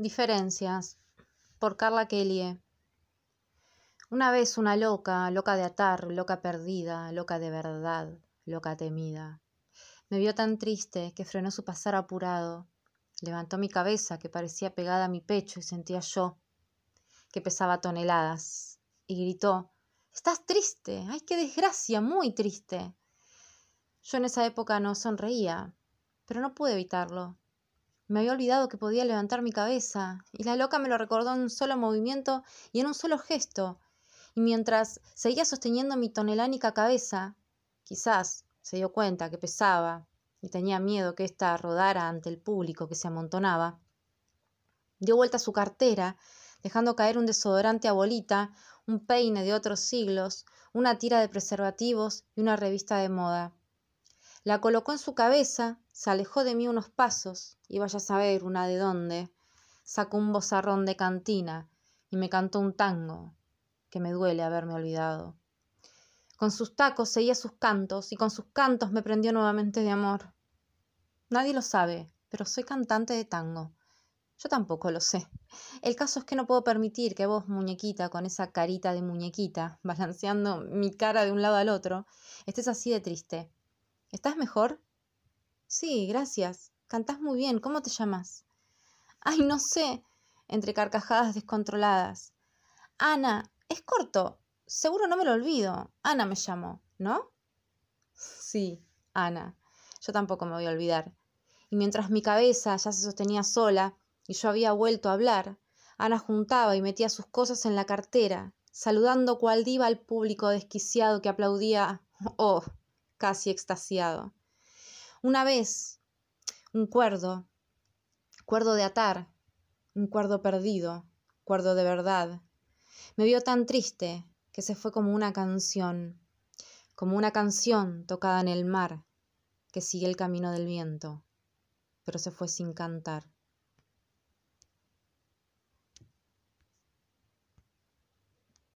Diferencias por Carla Kelly. Una vez una loca, loca de atar, loca perdida, loca de verdad, loca temida. Me vio tan triste que frenó su pasar apurado. Levantó mi cabeza que parecía pegada a mi pecho y sentía yo que pesaba toneladas. Y gritó, Estás triste. Ay, qué desgracia, muy triste. Yo en esa época no sonreía, pero no pude evitarlo. Me había olvidado que podía levantar mi cabeza, y la loca me lo recordó en un solo movimiento y en un solo gesto. Y mientras seguía sosteniendo mi tonelánica cabeza, quizás se dio cuenta que pesaba y tenía miedo que ésta rodara ante el público que se amontonaba. Dio vuelta a su cartera, dejando caer un desodorante a bolita, un peine de otros siglos, una tira de preservativos y una revista de moda. La colocó en su cabeza, se alejó de mí unos pasos, y vaya a saber una de dónde. Sacó un bozarrón de cantina y me cantó un tango, que me duele haberme olvidado. Con sus tacos seguía sus cantos y con sus cantos me prendió nuevamente de amor. Nadie lo sabe, pero soy cantante de tango. Yo tampoco lo sé. El caso es que no puedo permitir que vos, muñequita, con esa carita de muñequita, balanceando mi cara de un lado al otro, estés así de triste. ¿Estás mejor? Sí, gracias. Cantás muy bien. ¿Cómo te llamas? Ay, no sé. Entre carcajadas descontroladas. Ana, es corto. Seguro no me lo olvido. Ana me llamó, ¿no? Sí, Ana. Yo tampoco me voy a olvidar. Y mientras mi cabeza ya se sostenía sola y yo había vuelto a hablar, Ana juntaba y metía sus cosas en la cartera, saludando cual diva al público desquiciado que aplaudía. Oh, casi extasiado. Una vez, un cuerdo, cuerdo de atar, un cuerdo perdido, cuerdo de verdad, me vio tan triste que se fue como una canción, como una canción tocada en el mar, que sigue el camino del viento, pero se fue sin cantar.